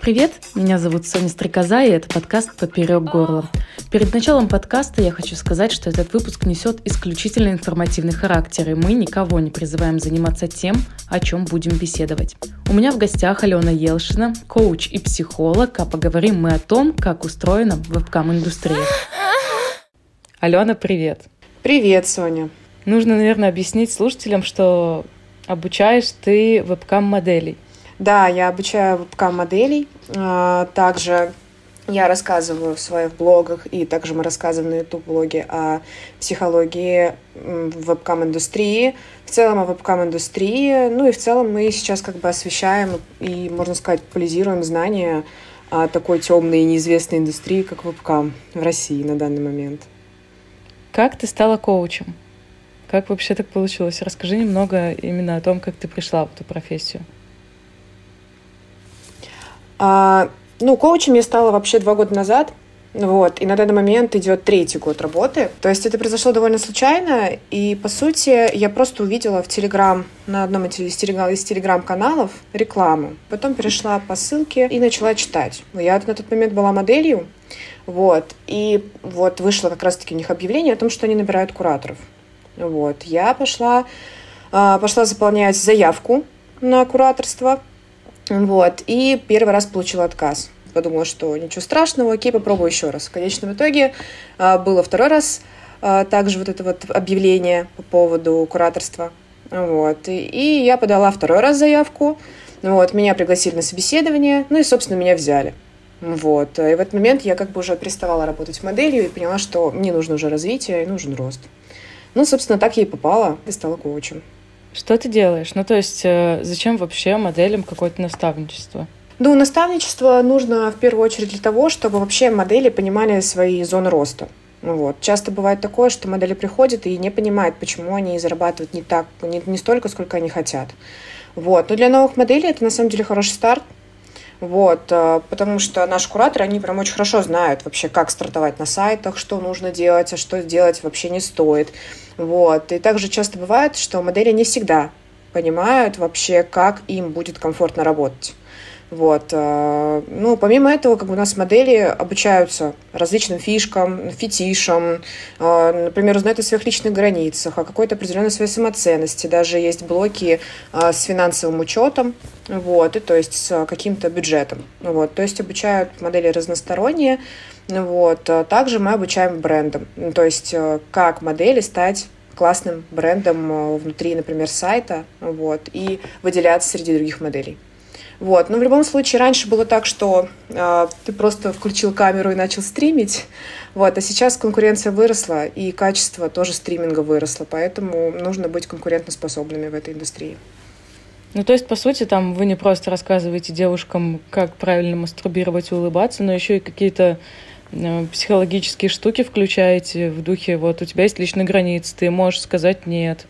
Привет, меня зовут Соня Стрекоза, и это подкаст «Поперек горла». Перед началом подкаста я хочу сказать, что этот выпуск несет исключительно информативный характер, и мы никого не призываем заниматься тем, о чем будем беседовать. У меня в гостях Алена Елшина, коуч и психолог, а поговорим мы о том, как устроена вебкам-индустрия. Алена, привет. Привет, Соня. Нужно, наверное, объяснить слушателям, что обучаешь ты вебкам-моделей – да, я обучаю вебкам-моделей. А, также я рассказываю в своих блогах, и также мы рассказываем на YouTube-блоге о психологии вебкам-индустрии, в целом о вебкам-индустрии. Ну и в целом мы сейчас как бы освещаем и, можно сказать, популяризируем знания о такой темной и неизвестной индустрии, как вебкам в России на данный момент. Как ты стала коучем? Как вообще так получилось? Расскажи немного именно о том, как ты пришла в эту профессию. А, ну, коучем я стала вообще два года назад. Вот, и на данный момент идет третий год работы. То есть это произошло довольно случайно, и, по сути, я просто увидела в Телеграм, на одном из Телеграм-каналов рекламу. Потом перешла по ссылке и начала читать. Я на тот момент была моделью, вот, и вот вышло как раз-таки у них объявление о том, что они набирают кураторов. Вот, я пошла, а, пошла заполнять заявку на кураторство, вот. И первый раз получила отказ. Подумала, что ничего страшного, окей, попробую еще раз. В конечном итоге а, было второй раз а, также вот это вот объявление по поводу кураторства. Вот. И, и я подала второй раз заявку. Вот. Меня пригласили на собеседование, ну и, собственно, меня взяли. Вот. И в этот момент я как бы уже переставала работать моделью и поняла, что мне нужно уже развитие и нужен рост. Ну, собственно, так я и попала и стала коучем. Что ты делаешь? Ну, то есть, э, зачем вообще моделям какое-то наставничество? Ну, наставничество нужно в первую очередь для того, чтобы вообще модели понимали свои зоны роста. Ну вот. Часто бывает такое, что модели приходят и не понимают, почему они зарабатывают не так, не, не столько, сколько они хотят. Вот. Но для новых моделей это на самом деле хороший старт, вот, э, потому что наши кураторы, они прям очень хорошо знают вообще, как стартовать на сайтах, что нужно делать, а что делать вообще не стоит. Вот. И также часто бывает, что модели не всегда понимают вообще, как им будет комфортно работать. Вот. Э, ну, помимо этого, как бы у нас модели обучаются различным фишкам, фетишам, э, например, узнают о своих личных границах, о какой-то определенной своей самоценности. Даже есть блоки э, с финансовым учетом, вот, и то есть с каким-то бюджетом. Вот. То есть обучают модели разносторонние. Вот. Также мы обучаем брендам, то есть как модели стать классным брендом внутри, например, сайта, вот, и выделяться среди других моделей. Вот. Но в любом случае раньше было так, что э, ты просто включил камеру и начал стримить, вот. а сейчас конкуренция выросла и качество тоже стриминга выросло, поэтому нужно быть конкурентоспособными в этой индустрии. Ну, то есть, по сути, там вы не просто рассказываете девушкам, как правильно мастурбировать и улыбаться, но еще и какие-то э, психологические штуки включаете в духе, вот у тебя есть личные границы, ты можешь сказать нет,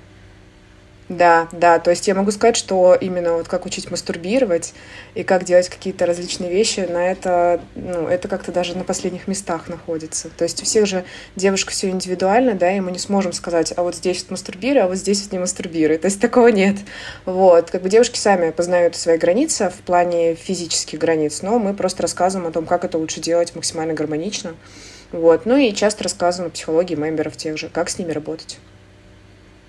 да, да, то есть я могу сказать, что именно вот как учить мастурбировать и как делать какие-то различные вещи, на это, ну, это как-то даже на последних местах находится. То есть у всех же девушка все индивидуально, да, и мы не сможем сказать, а вот здесь вот мастурбируй, а вот здесь вот не мастурбируй. То есть такого нет. Вот, как бы девушки сами познают свои границы в плане физических границ, но мы просто рассказываем о том, как это лучше делать максимально гармонично. Вот, ну и часто рассказываем о психологии мемберов тех же, как с ними работать.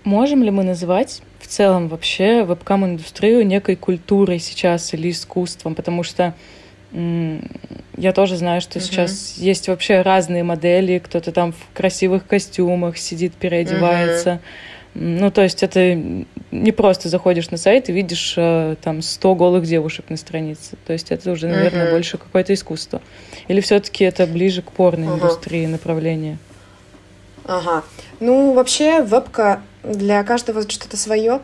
Можем ли мы называть в целом вообще вебкам-индустрию некой культурой сейчас или искусством? Потому что я тоже знаю, что uh-huh. сейчас есть вообще разные модели, кто-то там в красивых костюмах сидит, переодевается. Uh-huh. Ну, то есть это не просто заходишь на сайт и видишь э, там 100 голых девушек на странице. То есть это уже, наверное, uh-huh. больше какое-то искусство. Или все-таки это ближе к порной индустрии направление? Ага. Ну, вообще, вебка для каждого что-то свое.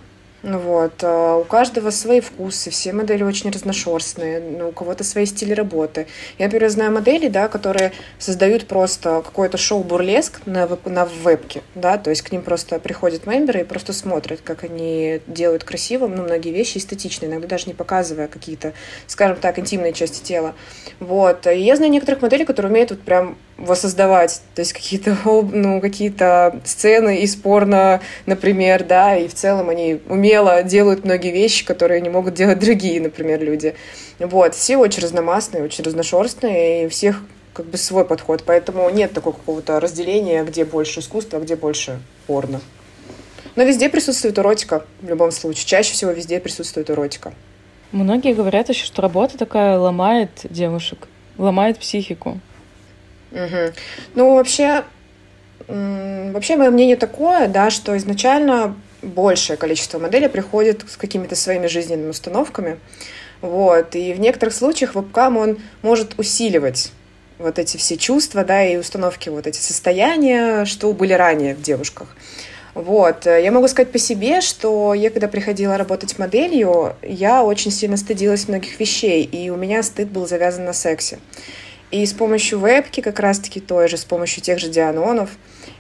Вот. А у каждого свои вкусы, все модели очень разношерстные, ну, у кого-то свои стили работы. Я, например, знаю модели, да, которые создают просто какое-то шоу-бурлеск на, веб, на вебке, да, то есть к ним просто приходят мемберы и просто смотрят, как они делают красиво, ну, многие вещи эстетичные, иногда даже не показывая какие-то, скажем так, интимные части тела. Вот. И я знаю некоторых моделей, которые умеют вот прям воссоздавать, то есть какие-то ну, какие-то сцены из порно, например, да, и в целом они умело делают многие вещи, которые не могут делать другие, например, люди. Вот, все очень разномастные, очень разношерстные, и у всех как бы свой подход, поэтому нет такого какого-то разделения, где больше искусства, а где больше порно. Но везде присутствует эротика, в любом случае. Чаще всего везде присутствует эротика. Многие говорят еще, что работа такая ломает девушек, ломает психику. Угу. Ну, вообще, вообще мое мнение такое, да, что изначально большее количество моделей приходит с какими-то своими жизненными установками. Вот. И в некоторых случаях вебкам он может усиливать вот эти все чувства, да, и установки, вот эти состояния, что были ранее в девушках. Вот. Я могу сказать по себе, что я, когда приходила работать моделью, я очень сильно стыдилась многих вещей, и у меня стыд был завязан на сексе. И с помощью вебки, как раз-таки той же, с помощью тех же дианонов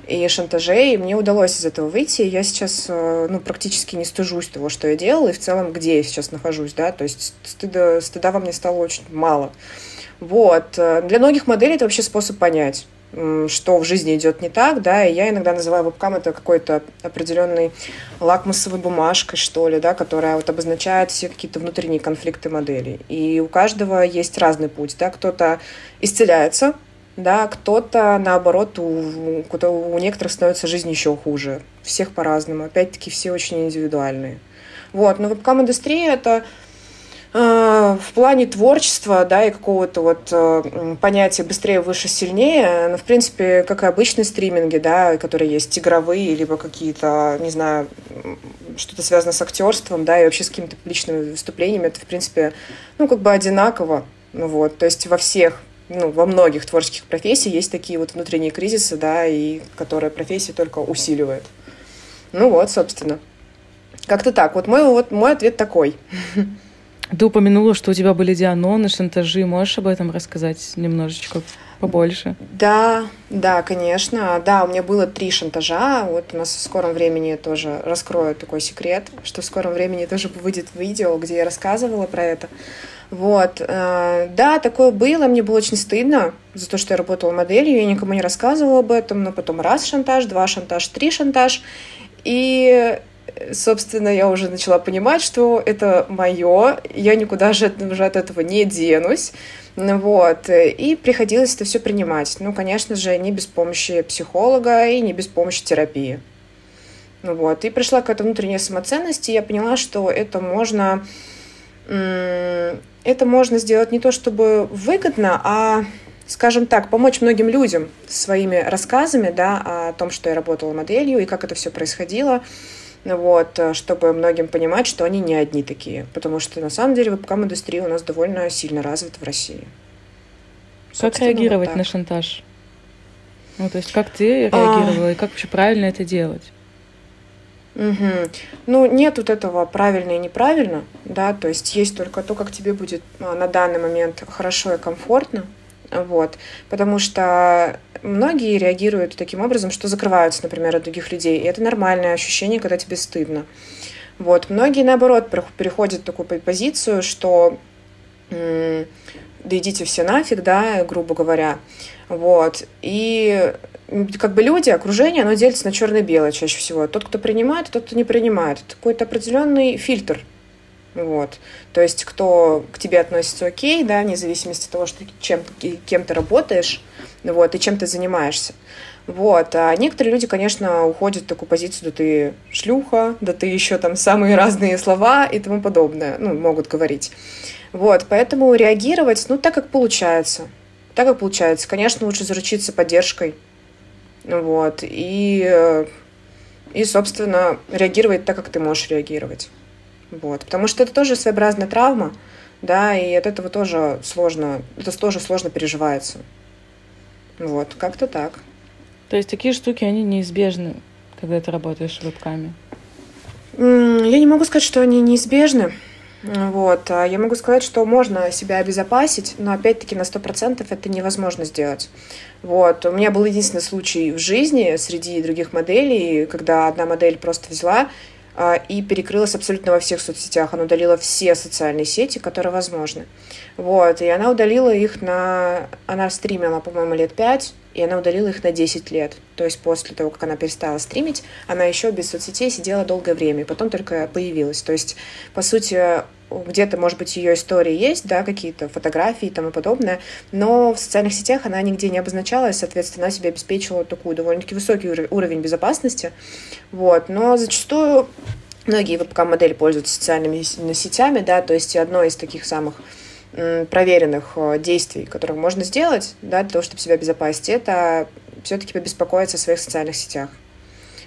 и шантажей, мне удалось из этого выйти. Я сейчас э, ну, практически не стыжусь того, что я делала, и в целом, где я сейчас нахожусь, да, то есть стыда, стыда во мне стало очень мало. Вот. Для многих моделей это вообще способ понять что в жизни идет не так, да, и я иногда называю вебкам это какой-то определенной лакмусовой бумажкой, что ли, да, которая вот обозначает все какие-то внутренние конфликты модели. И у каждого есть разный путь, да, кто-то исцеляется, да, кто-то, наоборот, у, у некоторых становится жизнь еще хуже. Всех по-разному. Опять-таки, все очень индивидуальные. Вот, но вебкам-индустрия — это в плане творчества, да, и какого-то вот э, понятия быстрее, выше, сильнее, ну, в принципе, как и обычные стриминги, да, которые есть игровые, либо какие-то, не знаю, что-то связано с актерством, да, и вообще с какими-то публичными выступлениями, это, в принципе, ну, как бы одинаково, ну, вот, то есть во всех ну, во многих творческих профессиях есть такие вот внутренние кризисы, да, и которые профессии только усиливают. Ну вот, собственно. Как-то так. Вот мой, вот мой ответ такой. Ты упомянула, что у тебя были дианоны, шантажи. Можешь об этом рассказать немножечко побольше? Да, да, конечно. Да, у меня было три шантажа. Вот у нас в скором времени тоже раскрою такой секрет, что в скором времени тоже выйдет видео, где я рассказывала про это. Вот. Э, да, такое было. Мне было очень стыдно за то, что я работала моделью. Я никому не рассказывала об этом. Но потом раз шантаж, два шантаж, три шантаж. И собственно, я уже начала понимать, что это мое, я никуда же от этого не денусь. Вот. И приходилось это все принимать. Ну, конечно же, не без помощи психолога и не без помощи терапии. Вот. И пришла какая-то внутренняя самоценность, и я поняла, что это можно, это можно сделать не то чтобы выгодно, а скажем так, помочь многим людям своими рассказами да, о том, что я работала моделью и как это все происходило вот, э, чтобы многим понимать, что они не одни такие, потому что на самом деле вебкам-индустрия у нас довольно сильно развита в России. Как реагировать вот на шантаж? Ну, то есть как ты реагировала а... и как вообще правильно это делать? Угу. Ну, нет вот этого правильно и неправильно, да, то есть есть только то, как тебе будет а, на данный момент хорошо и комфортно, вот. Потому что многие реагируют таким образом, что закрываются, например, от других людей. И это нормальное ощущение, когда тебе стыдно. Вот. Многие, наоборот, переходят в такую позицию, что да идите все нафиг, да, грубо говоря. Вот. И как бы люди, окружение, оно делится на черно и белое чаще всего. Тот, кто принимает, тот, кто не принимает. Это какой-то определенный фильтр вот. То есть, кто к тебе относится окей, да, вне зависимости от того, что чем, кем ты работаешь, вот, и чем ты занимаешься. Вот. А некоторые люди, конечно, уходят в такую позицию, да ты шлюха, да ты еще там самые разные слова и тому подобное, ну, могут говорить. Вот, поэтому реагировать, ну, так как получается. Так как получается. Конечно, лучше заручиться поддержкой. Вот. И, и, собственно, реагировать так, как ты можешь реагировать. Вот. Потому что это тоже своеобразная травма, да, и от этого тоже сложно, это тоже сложно переживается. Вот, как-то так. То есть такие штуки, они неизбежны, когда ты работаешь вебками? Я не могу сказать, что они неизбежны. Вот. А я могу сказать, что можно себя обезопасить, но опять-таки на 100% это невозможно сделать. Вот. У меня был единственный случай в жизни среди других моделей, когда одна модель просто взяла и перекрылась абсолютно во всех соцсетях. Она удалила все социальные сети, которые возможны. Вот, и она удалила их на... Она стримила, по-моему, лет пять, и она удалила их на 10 лет. То есть после того, как она перестала стримить, она еще без соцсетей сидела долгое время, и потом только появилась. То есть, по сути, где-то, может быть, ее истории есть, да, какие-то фотографии и тому подобное, но в социальных сетях она нигде не обозначалась, соответственно, она себе обеспечила такую довольно-таки высокий уровень безопасности, вот, но зачастую многие вебкам-модели пользуются социальными сетями, да, то есть одно из таких самых проверенных э, действий, которые можно сделать, да, для того, чтобы себя обезопасить, это все-таки побеспокоиться о своих социальных сетях.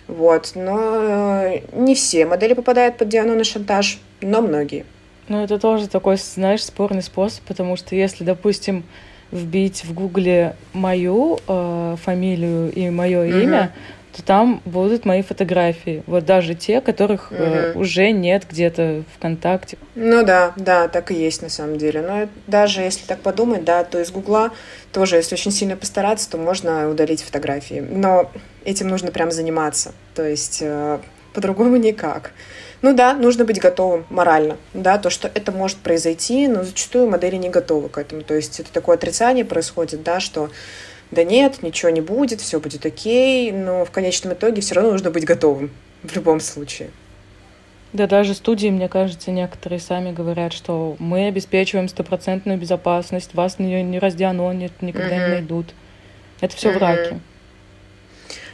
Вот. Но э, не все модели попадают под дианонный шантаж, но многие. Ну, это тоже такой, знаешь, спорный способ, потому что если, допустим, вбить в Гугле мою э, фамилию и мое mm-hmm. имя, то там будут мои фотографии. Вот даже те, которых mm-hmm. э, уже нет где-то ВКонтакте. Ну да, да, так и есть на самом деле. Но даже если так подумать, да, то из Гугла тоже, если очень сильно постараться, то можно удалить фотографии. Но этим нужно прям заниматься. То есть э, по-другому никак. Ну да, нужно быть готовым морально, да, то, что это может произойти, но зачастую модели не готовы к этому. То есть это такое отрицание происходит, да, что да нет, ничего не будет, все будет окей, но в конечном итоге все равно нужно быть готовым в любом случае. Да, даже студии, мне кажется, некоторые сами говорят, что мы обеспечиваем стопроцентную безопасность, вас не, не раздианонят, никогда mm-hmm. не найдут. Это все mm-hmm. враки.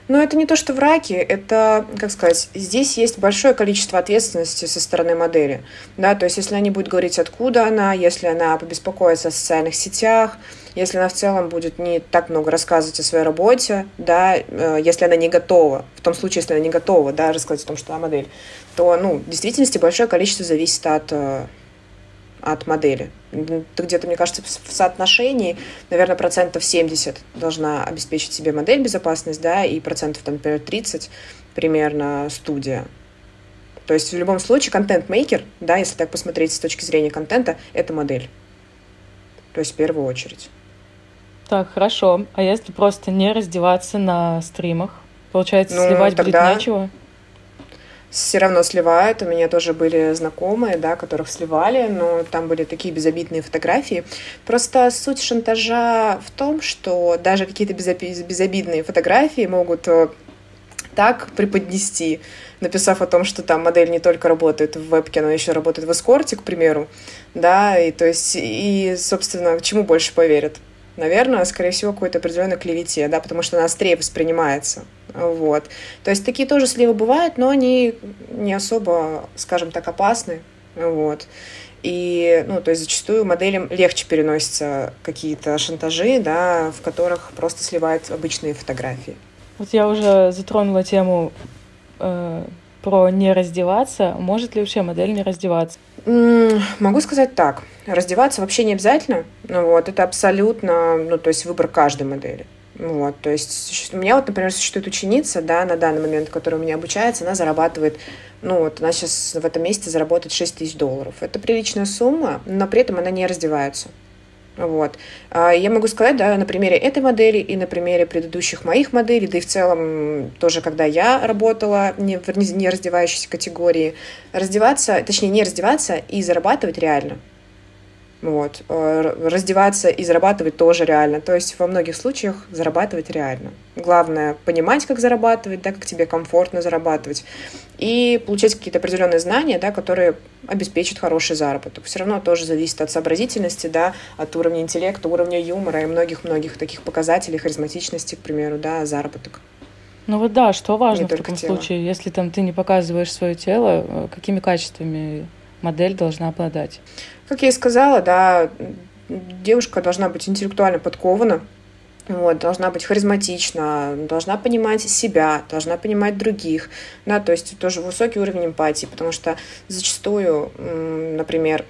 Но это не то, что враки, это, как сказать, здесь есть большое количество ответственности со стороны модели. Да, то есть если они будут говорить, откуда она, если она побеспокоится о социальных сетях, если она в целом будет не так много рассказывать о своей работе, да, э, если она не готова, в том случае, если она не готова, да, рассказать о том, что она модель, то, ну, в действительности большое количество зависит от э, от модели. Ты где-то, мне кажется, в соотношении, наверное, процентов 70 должна обеспечить себе модель безопасность, да, и процентов, там, например, 30 примерно студия. То есть в любом случае контент-мейкер, да, если так посмотреть с точки зрения контента, это модель. То есть в первую очередь. Так, хорошо. А если просто не раздеваться на стримах? Получается, ну, сливать тогда... будет нечего? все равно сливают. У меня тоже были знакомые, да, которых сливали, но там были такие безобидные фотографии. Просто суть шантажа в том, что даже какие-то безобидные фотографии могут э, так преподнести, написав о том, что там модель не только работает в вебке, но еще работает в эскорте, к примеру, да, и то есть, и, собственно, чему больше поверят? Наверное, скорее всего, какой-то определенной клевете, да, потому что она острее воспринимается. Вот. То есть такие тоже сливы бывают, но они не особо, скажем так, опасны. Вот. И, ну, то есть зачастую моделям легче переносятся какие-то шантажи, да, в которых просто сливают обычные фотографии. Вот я уже затронула тему э, про не раздеваться. Может ли вообще модель не раздеваться? Могу сказать так. Раздеваться вообще не обязательно. Ну, вот, это абсолютно, ну, то есть выбор каждой модели. Вот, то есть у меня вот, например, существует ученица, да, на данный момент, которая у меня обучается, она зарабатывает, ну вот она сейчас в этом месяце заработает 6 тысяч долларов. Это приличная сумма, но при этом она не раздевается. Вот. А, я могу сказать, да, на примере этой модели и на примере предыдущих моих моделей, да и в целом тоже, когда я работала не в не раздевающейся категории, раздеваться, точнее, не раздеваться и зарабатывать реально. Вот. Э, раздеваться и зарабатывать тоже реально. То есть во многих случаях зарабатывать реально. Главное понимать, как зарабатывать, да, как тебе комфортно зарабатывать. И получать какие-то определенные знания, да, которые обеспечат хороший заработок. Все равно тоже зависит от сообразительности, да, от уровня интеллекта, уровня юмора и многих-многих таких показателей, харизматичности, к примеру, да, заработок. Ну вот да, что важно не в таком тело. случае, если там ты не показываешь свое тело, э, какими качествами модель должна обладать? Как я и сказала, да, девушка должна быть интеллектуально подкована, вот, должна быть харизматична, должна понимать себя, должна понимать других, да, то есть тоже высокий уровень эмпатии, потому что зачастую, например,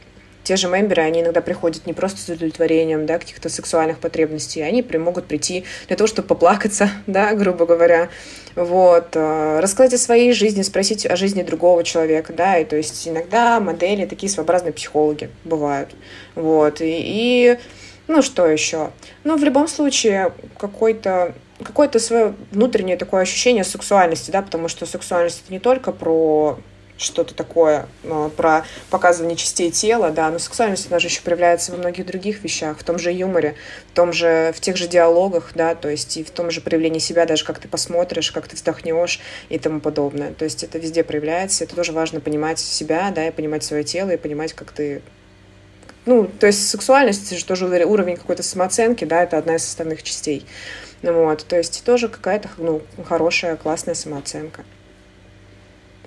те же мемберы, они иногда приходят не просто с удовлетворением, да, каких-то сексуальных потребностей, они при, могут прийти для того, чтобы поплакаться, да, грубо говоря, вот, э, рассказать о своей жизни, спросить о жизни другого человека, да, и то есть иногда модели такие своеобразные психологи бывают, вот, и, и ну, что еще? Ну, в любом случае, какой-то какое-то свое внутреннее такое ощущение сексуальности, да, потому что сексуальность это не только про что-то такое э, про показывание частей тела, да, но сексуальность, она же еще проявляется во многих других вещах, в том же юморе, в том же, в тех же диалогах, да, то есть и в том же проявлении себя, даже как ты посмотришь, как ты вздохнешь и тому подобное. То есть это везде проявляется, это тоже важно понимать себя, да, и понимать свое тело, и понимать, как ты ну, то есть сексуальность, это же тоже уровень какой-то самооценки, да, это одна из составных частей. Вот, то есть тоже какая-то, ну, хорошая, классная самооценка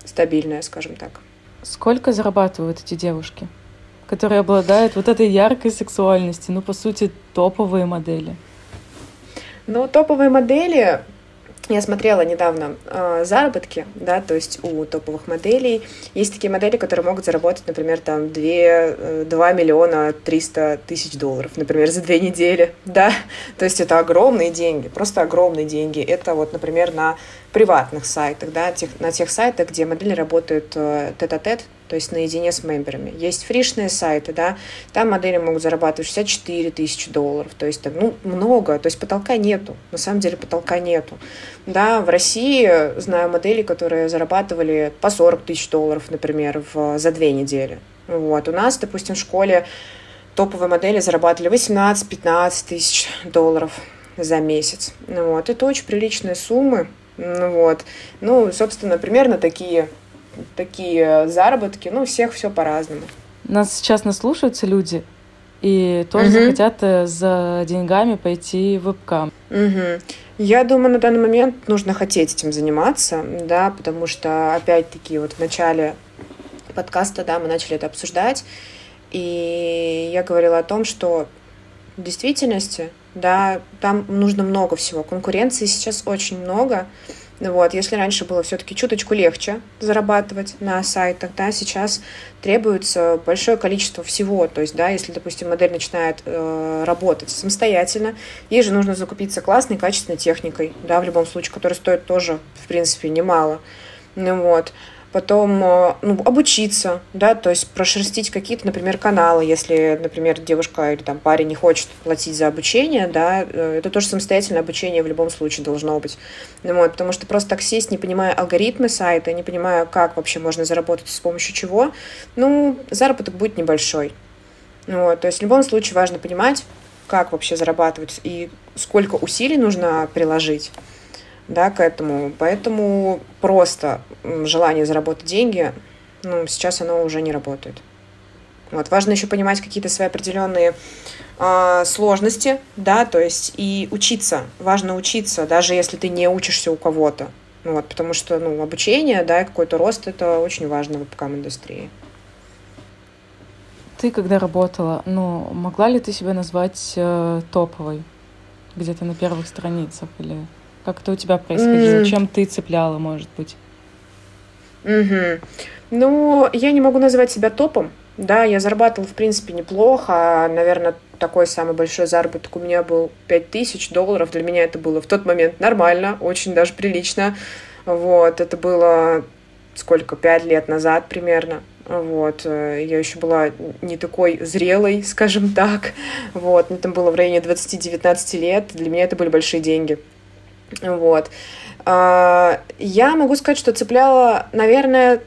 стабильная, скажем так. Сколько зарабатывают эти девушки, которые обладают вот этой яркой сексуальностью, ну, по сути, топовые модели? Ну, топовые модели, я смотрела недавно э, заработки, да, то есть у топовых моделей. Есть такие модели, которые могут заработать, например, там 2, 2 э, миллиона 300 тысяч долларов, например, за две недели, да. То есть это огромные деньги, просто огромные деньги. Это вот, например, на приватных сайтах, да, тех, на тех сайтах, где модели работают э, тет-а-тет, то есть наедине с мемберами. Есть фришные сайты, да, там модели могут зарабатывать 64 тысячи долларов, то есть, ну, много, то есть потолка нету, на самом деле потолка нету. Да, в России знаю модели, которые зарабатывали по 40 тысяч долларов, например, в, за две недели. Вот, у нас, допустим, в школе топовые модели зарабатывали 18-15 тысяч долларов за месяц. Вот. Это очень приличные суммы, вот. Ну, собственно, примерно такие, такие заработки. Ну, всех все по-разному. Нас сейчас наслушаются люди, и тоже угу. захотят э, за деньгами пойти в вебкам. Угу. Я думаю, на данный момент нужно хотеть этим заниматься, да, потому что, опять-таки, вот в начале подкаста, да, мы начали это обсуждать, и я говорила о том, что в действительности да, там нужно много всего. Конкуренции сейчас очень много. Вот, если раньше было все-таки чуточку легче зарабатывать на сайтах, да, сейчас требуется большое количество всего. То есть, да, если, допустим, модель начинает э, работать самостоятельно, ей же нужно закупиться классной, качественной техникой, да, в любом случае, которая стоит тоже, в принципе, немало. Ну вот потом э, ну, обучиться, да, то есть прошерстить какие-то, например, каналы, если, например, девушка или там парень не хочет платить за обучение, да, э, это тоже самостоятельное обучение в любом случае должно быть, ну, вот, потому что просто так сесть, не понимая алгоритмы сайта, не понимая, как вообще можно заработать с помощью чего, ну, заработок будет небольшой, вот, то есть в любом случае важно понимать, как вообще зарабатывать и сколько усилий нужно приложить, да, к этому. Поэтому просто желание заработать деньги, ну, сейчас оно уже не работает. Вот. Важно еще понимать какие-то свои определенные э, сложности, да, то есть и учиться. Важно учиться, даже если ты не учишься у кого-то. Вот, потому что, ну, обучение, да, какой-то рост, это очень важно в ВПК-индустрии. Ты когда работала, ну, могла ли ты себя назвать э, топовой? Где-то на первых страницах или... Как это у тебя происходило? Mm. Чем ты цепляла, может быть? Угу. Ну, я не могу называть себя топом. Да, я зарабатывала, в принципе, неплохо. Наверное, такой самый большой заработок у меня был 5000 долларов. Для меня это было в тот момент нормально, очень даже прилично. Вот, это было сколько, пять лет назад примерно. Вот, я еще была не такой зрелой, скажем так. Вот, мне там было в районе 20-19 лет. Для меня это были большие деньги. Вот. А, я могу сказать, что цепляла, наверное,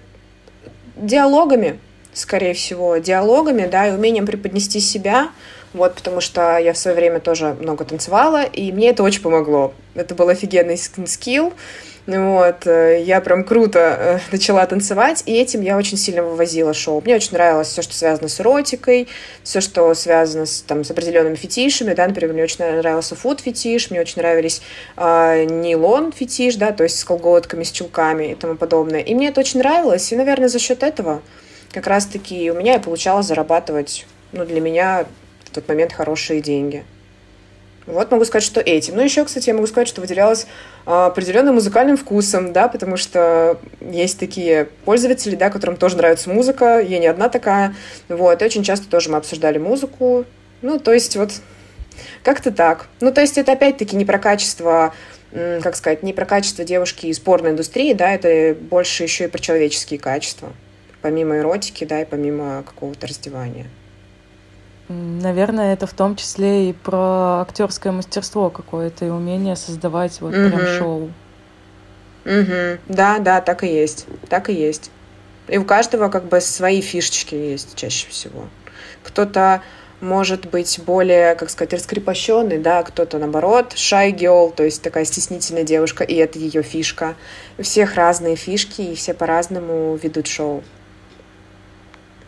диалогами, скорее всего, диалогами, да, и умением преподнести себя, вот, потому что я в свое время тоже много танцевала, и мне это очень помогло. Это был офигенный скилл, вот, э, я прям круто э, начала танцевать, и этим я очень сильно вывозила шоу. Мне очень нравилось все, что связано с эротикой, все, что связано с, там, с определенными фетишами, да, например, мне очень нравился фуд-фетиш, мне очень нравились э, нейлон-фетиш, да, то есть с колготками, с чулками и тому подобное. И мне это очень нравилось, и, наверное, за счет этого как раз-таки у меня и получалось зарабатывать, ну, для меня в тот момент хорошие деньги. Вот могу сказать, что этим. Ну, еще, кстати, я могу сказать, что выделялась а, определенным музыкальным вкусом, да, потому что есть такие пользователи, да, которым тоже нравится музыка, я не одна такая, вот, и очень часто тоже мы обсуждали музыку, ну, то есть вот как-то так. Ну, то есть это опять-таки не про качество, как сказать, не про качество девушки из порной индустрии, да, это больше еще и про человеческие качества, помимо эротики, да, и помимо какого-то раздевания. Наверное, это в том числе и про актерское мастерство какое-то и умение создавать вот угу. прям шоу. Угу. Да, да, так и есть. Так и есть. И у каждого как бы свои фишечки есть чаще всего. Кто-то может быть более, как сказать, раскрепощенный, да, кто-то наоборот, shy girl, то есть такая стеснительная девушка, и это ее фишка. У всех разные фишки, и все по-разному ведут шоу.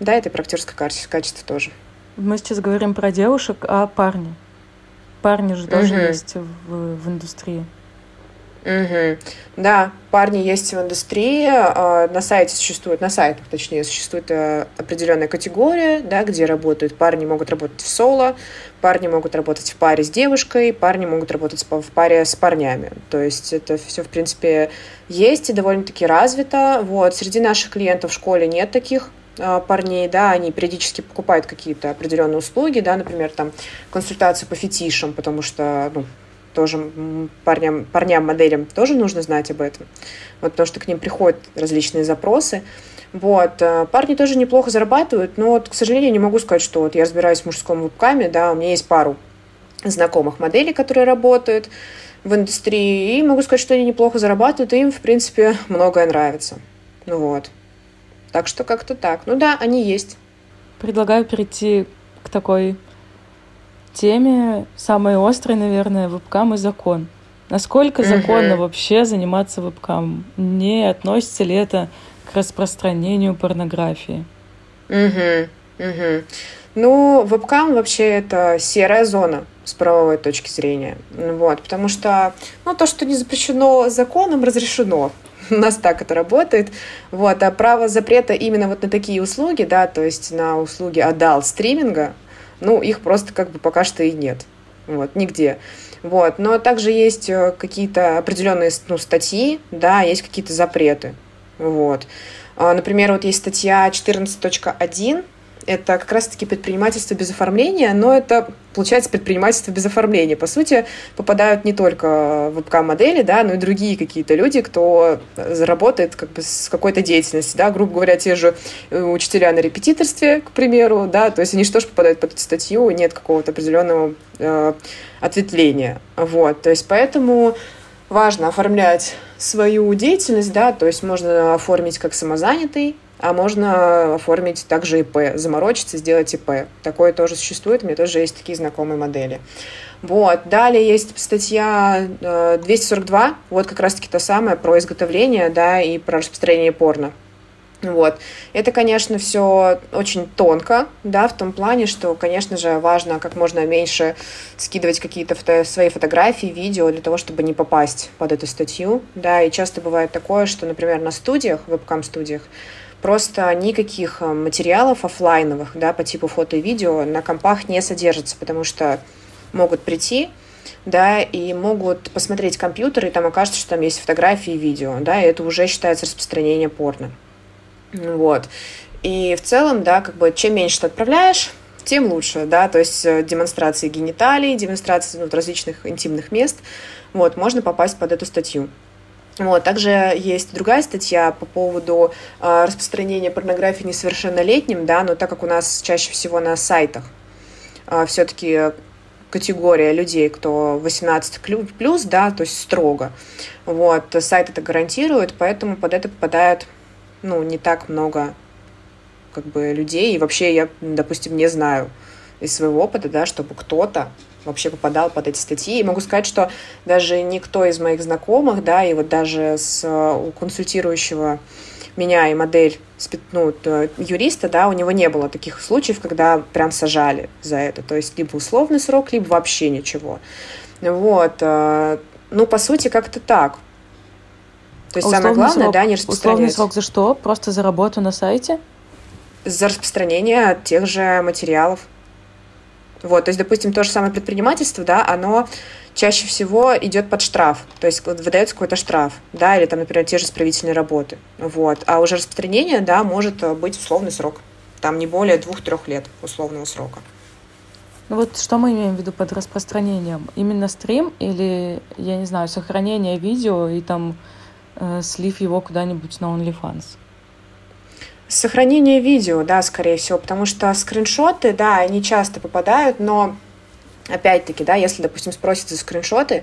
Да, это про актерское качество тоже. Мы сейчас говорим про девушек, а парни? Парни же тоже угу. есть в, в индустрии. Угу. Да, парни есть в индустрии, а, на сайте существует, на сайтах точнее, существует э, определенная категория, да, где работают парни могут работать в соло, парни могут работать в паре с девушкой, парни могут работать в паре с парнями. То есть это все, в принципе, есть и довольно-таки развито. Вот. Среди наших клиентов в школе нет таких а, парней, да, они периодически покупают какие-то определенные услуги, да, например, там консультацию по фетишам, потому что, ну, тоже парням, парням, моделям тоже нужно знать об этом. Вот потому что к ним приходят различные запросы. Вот. Э, парни тоже неплохо зарабатывают, но, вот, к сожалению, не могу сказать, что вот я разбираюсь в мужском вебкаме, да, у меня есть пару знакомых моделей, которые работают в индустрии, и могу сказать, что они неплохо зарабатывают, и им, в принципе, многое нравится. Ну вот. Так что как-то так. Ну да, они есть. Предлагаю перейти к такой теме самой острой, наверное, вебкам и закон. Насколько угу. законно вообще заниматься вебкам? Не относится ли это к распространению порнографии? Угу, угу. Ну, вебкам вообще это серая зона с правовой точки зрения. Вот, потому что ну, то, что не запрещено законом, разрешено. У нас так это работает. Вот, а право запрета именно вот на такие услуги, да, то есть на услуги adult стриминга, ну, их просто как бы пока что и нет. Вот, нигде. Вот. Но также есть э, какие-то определенные ну, статьи, да, есть какие-то запреты. Вот. А, например, вот есть статья 14.1, это как раз-таки предпринимательство без оформления, но это, получается, предпринимательство без оформления. По сути, попадают не только вебкам-модели, да, но и другие какие-то люди, кто работает как бы с какой-то деятельностью, да, грубо говоря, те же э, учителя на репетиторстве, к примеру, да, то есть они что ж попадают под эту статью, нет какого-то определенного э, ответвления, вот, то есть поэтому важно оформлять свою деятельность, да, то есть можно оформить как самозанятый, а можно оформить также ИП, заморочиться, сделать ИП. Такое тоже существует, у меня тоже есть такие знакомые модели. Вот. Далее есть статья 242, э, вот как раз-таки та самая про изготовление, да, и про распространение порно. Вот. Это, конечно, все очень тонко, да, в том плане, что, конечно же, важно как можно меньше скидывать какие-то фото свои фотографии, видео для того, чтобы не попасть под эту статью, да, и часто бывает такое, что, например, на студиях, вебкам-студиях, просто никаких э, материалов офлайновых, да, по типу фото и видео на компах не содержится, потому что могут прийти, да, и могут посмотреть компьютер, и там окажется, что там есть фотографии и видео, да, и это уже считается распространение порно. Вот. И в целом, да, как бы чем меньше ты отправляешь, тем лучше, да, то есть э, демонстрации гениталий, демонстрации ну, различных интимных мест, вот, можно попасть под эту статью. Вот. Также есть другая статья по поводу э, распространения порнографии несовершеннолетним, да, но так как у нас чаще всего на сайтах э, все-таки категория людей, кто 18 плюс, да, то есть строго. Вот, сайт это гарантирует, поэтому под это попадает, ну, не так много как бы людей. И вообще я, допустим, не знаю из своего опыта, да, чтобы кто-то вообще попадал под эти статьи. И могу сказать, что даже никто из моих знакомых, да, и вот даже с у консультирующего меня и модель ну, юриста, да, у него не было таких случаев, когда прям сажали за это. То есть либо условный срок, либо вообще ничего. Вот. Э, ну, по сути, как-то так. То есть а самое главное, срок, да, не распространять. Условный срок за что? Просто за работу на сайте? За распространение тех же материалов. Вот, то есть, допустим, то же самое предпринимательство, да, оно чаще всего идет под штраф, то есть выдается какой-то штраф, да, или там, например, те же исправительные работы, вот. А уже распространение, да, может быть условный срок, там не более двух-трех лет условного срока. Ну вот что мы имеем в виду под распространением? Именно стрим или, я не знаю, сохранение видео и там э, слив его куда-нибудь на OnlyFans? Сохранение видео, да, скорее всего, потому что скриншоты, да, они часто попадают, но опять-таки, да, если, допустим, спросят за скриншоты,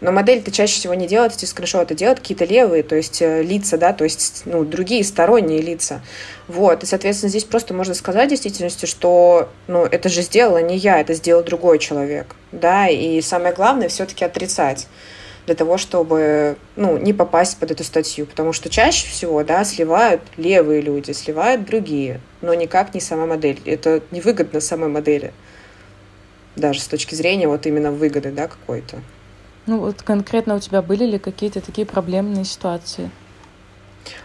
Но модель-то чаще всего не делает эти скриншоты, делают какие-то левые, то есть э, лица, да, то есть ну, другие сторонние лица. Вот, и, соответственно, здесь просто можно сказать в действительности, что ну, это же сделала не я, это сделал другой человек, да, и самое главное все-таки отрицать для того, чтобы ну, не попасть под эту статью. Потому что чаще всего да, сливают левые люди, сливают другие, но никак не сама модель. Это невыгодно самой модели. Даже с точки зрения вот именно выгоды да, какой-то. Ну вот конкретно у тебя были ли какие-то такие проблемные ситуации?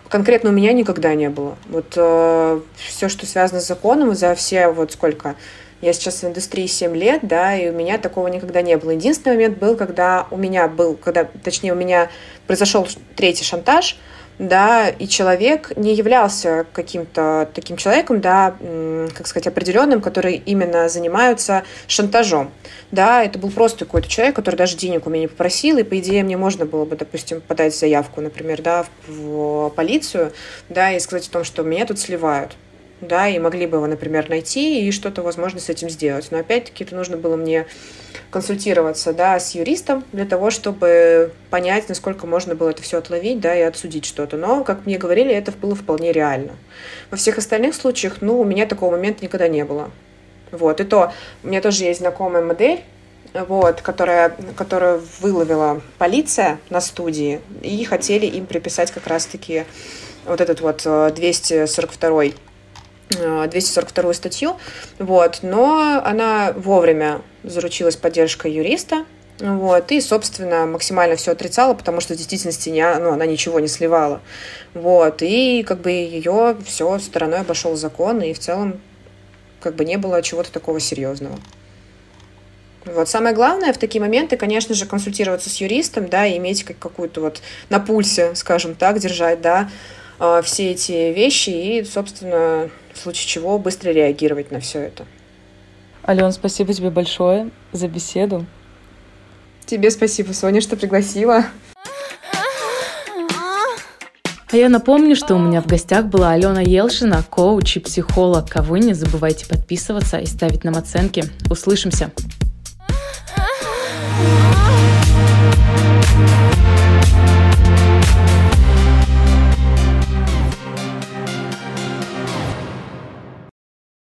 Конкретно у меня никогда не было. Вот э, все, что связано с законом, за все вот сколько я сейчас в индустрии 7 лет, да, и у меня такого никогда не было. Единственный момент был, когда у меня был, когда, точнее, у меня произошел третий шантаж, да, и человек не являлся каким-то таким человеком, да, как сказать, определенным, который именно занимается шантажом. Да, это был просто какой-то человек, который даже денег у меня не попросил, и, по идее, мне можно было бы, допустим, подать заявку, например, да, в полицию, да, и сказать о том, что меня тут сливают да, и могли бы его, например, найти и что-то, возможно, с этим сделать. Но опять-таки это нужно было мне консультироваться, да, с юристом для того, чтобы понять, насколько можно было это все отловить, да, и отсудить что-то. Но, как мне говорили, это было вполне реально. Во всех остальных случаях, ну, у меня такого момента никогда не было. Вот, и то, у меня тоже есть знакомая модель, вот, которая, которую выловила полиция на студии, и хотели им приписать как раз-таки вот этот вот 242 э, 242 статью, вот, но она вовремя заручилась поддержкой юриста, вот, и, собственно, максимально все отрицала, потому что в действительности не, ну, она ничего не сливала. Вот, и как бы ее все стороной обошел закон, и в целом как бы не было чего-то такого серьезного. Вот. Самое главное в такие моменты, конечно же, консультироваться с юристом, да, и иметь как какую-то вот на пульсе, скажем так, держать, да, а, все эти вещи и, собственно, в случае чего быстро реагировать на все это. Ален, спасибо тебе большое за беседу. Тебе спасибо, Соня, что пригласила. А я напомню, что у меня в гостях была Алена Елшина, коуч и психолог. А вы не забывайте подписываться и ставить нам оценки. Услышимся!